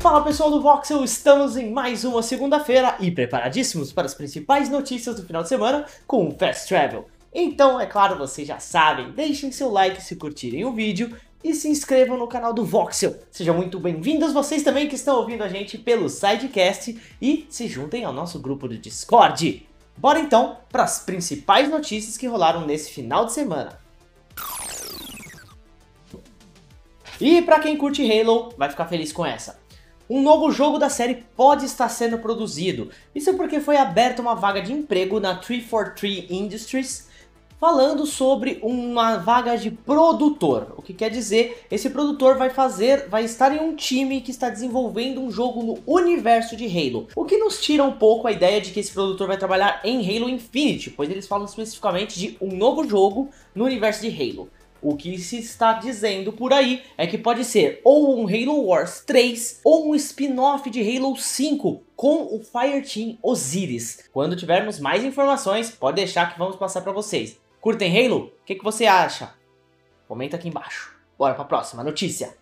Fala pessoal do Voxel, estamos em mais uma segunda-feira e preparadíssimos para as principais notícias do final de semana com o Fast Travel. Então, é claro, vocês já sabem, deixem seu like se curtirem o vídeo e se inscrevam no canal do Voxel. Sejam muito bem-vindos vocês também que estão ouvindo a gente pelo Sidecast e se juntem ao nosso grupo do Discord. Bora então para as principais notícias que rolaram nesse final de semana. E para quem curte Halo, vai ficar feliz com essa. Um novo jogo da série pode estar sendo produzido. Isso porque foi aberta uma vaga de emprego na 343 Industries falando sobre uma vaga de produtor. O que quer dizer, esse produtor vai fazer, vai estar em um time que está desenvolvendo um jogo no universo de Halo. O que nos tira um pouco a ideia de que esse produtor vai trabalhar em Halo Infinite, pois eles falam especificamente de um novo jogo no universo de Halo. O que se está dizendo por aí é que pode ser ou um Halo Wars 3 ou um spin-off de Halo 5 com o Fireteam Osiris. Quando tivermos mais informações, pode deixar que vamos passar para vocês. Curtem Halo? O que, que você acha? Comenta aqui embaixo. Bora para a próxima notícia.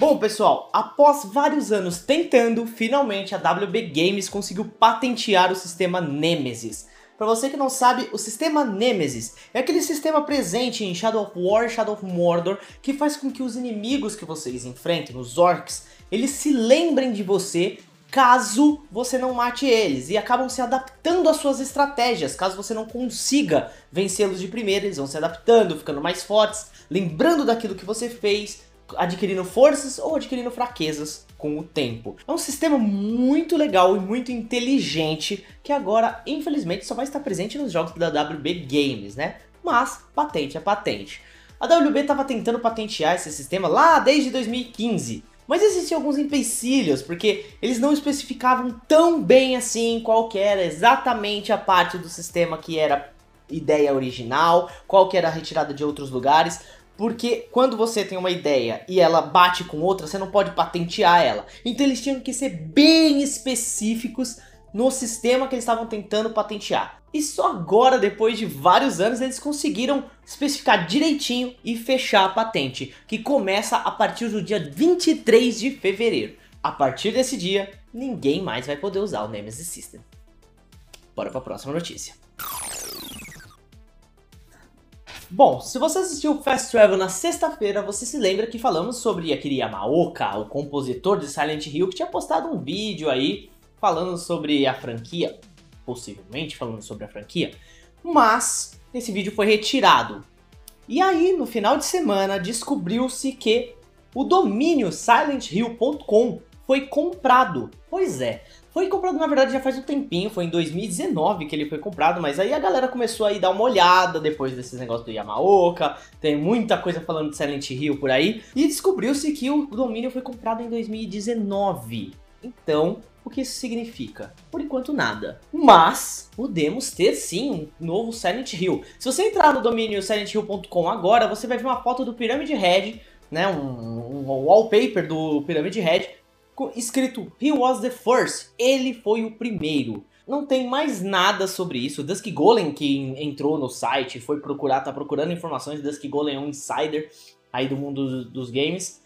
Bom, pessoal, após vários anos tentando, finalmente a WB Games conseguiu patentear o sistema Nemesis. Para você que não sabe, o sistema Nemesis é aquele sistema presente em Shadow of War Shadow of Mordor que faz com que os inimigos que vocês enfrentem, os orcs, eles se lembrem de você caso você não mate eles e acabam se adaptando às suas estratégias. Caso você não consiga vencê-los de primeira, eles vão se adaptando, ficando mais fortes, lembrando daquilo que você fez, adquirindo forças ou adquirindo fraquezas com o tempo. É um sistema muito legal e muito inteligente que agora, infelizmente, só vai estar presente nos jogos da WB Games, né? Mas patente é patente. A WB estava tentando patentear esse sistema lá desde 2015, mas existiam alguns empecilhos, porque eles não especificavam tão bem assim qual que era exatamente a parte do sistema que era ideia original, qual que era retirada de outros lugares, porque quando você tem uma ideia e ela bate com outra, você não pode patentear ela. Então eles tinham que ser bem específicos no sistema que eles estavam tentando patentear. E só agora, depois de vários anos, eles conseguiram especificar direitinho e fechar a patente, que começa a partir do dia 23 de fevereiro. A partir desse dia, ninguém mais vai poder usar o Nemesis System. Bora para a próxima notícia. Bom, se você assistiu Fast Travel na sexta-feira, você se lembra que falamos sobre aquele Yamaoka, o compositor de Silent Hill, que tinha postado um vídeo aí falando sobre a franquia, possivelmente falando sobre a franquia, mas esse vídeo foi retirado. E aí, no final de semana, descobriu-se que o domínio silenthill.com foi comprado. Pois é, foi comprado na verdade já faz um tempinho, foi em 2019 que ele foi comprado, mas aí a galera começou a dar uma olhada depois desses negócios do Yamaoka, tem muita coisa falando de Silent Hill por aí, e descobriu-se que o domínio foi comprado em 2019. Então, o que isso significa? Por enquanto nada. Mas podemos ter sim um novo Silent Hill. Se você entrar no domínio silenthill.com agora, você vai ver uma foto do Pyramid Head, né, um, um wallpaper do Pyramid Head, escrito He was the first, ele foi o primeiro. Não tem mais nada sobre isso. Dusk Golem, que entrou no site, foi procurar, tá procurando informações. Dusk Golem é um insider aí do mundo dos games.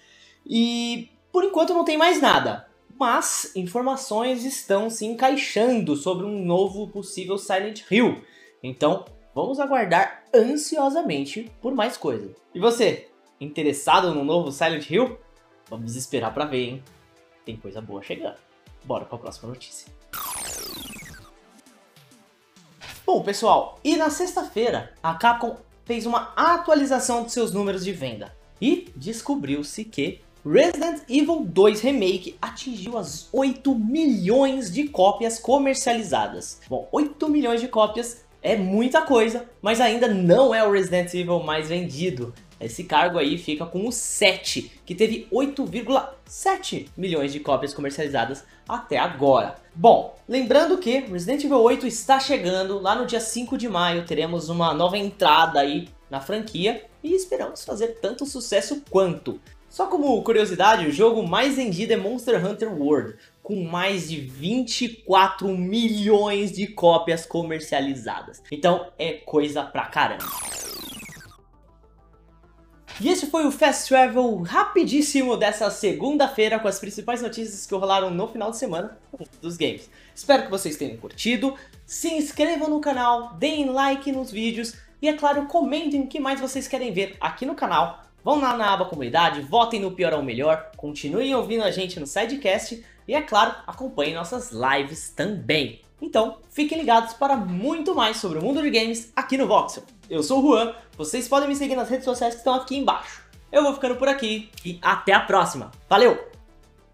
E por enquanto não tem mais nada mas informações estão se encaixando sobre um novo possível Silent Hill. Então, vamos aguardar ansiosamente por mais coisa. E você, interessado no novo Silent Hill? Vamos esperar para ver, hein? Tem coisa boa chegando. Bora para a próxima notícia. Bom, pessoal, e na sexta-feira a Capcom fez uma atualização de seus números de venda e descobriu-se que Resident Evil 2 Remake atingiu as 8 milhões de cópias comercializadas. Bom, 8 milhões de cópias é muita coisa, mas ainda não é o Resident Evil mais vendido. Esse cargo aí fica com o 7, que teve 8,7 milhões de cópias comercializadas até agora. Bom, lembrando que Resident Evil 8 está chegando, lá no dia 5 de maio teremos uma nova entrada aí na franquia e esperamos fazer tanto sucesso quanto. Só como curiosidade, o jogo mais vendido é Monster Hunter World, com mais de 24 milhões de cópias comercializadas. Então é coisa pra caramba. E esse foi o Fast Travel rapidíssimo dessa segunda-feira com as principais notícias que rolaram no final de semana dos games. Espero que vocês tenham curtido. Se inscrevam no canal, deem like nos vídeos e, é claro, comentem o que mais vocês querem ver aqui no canal. Vão lá na aba comunidade, votem no pior ou melhor, continuem ouvindo a gente no Sidecast e, é claro, acompanhem nossas lives também. Então, fiquem ligados para muito mais sobre o mundo de games aqui no Voxel. Eu sou o Juan, vocês podem me seguir nas redes sociais que estão aqui embaixo. Eu vou ficando por aqui e até a próxima. Valeu!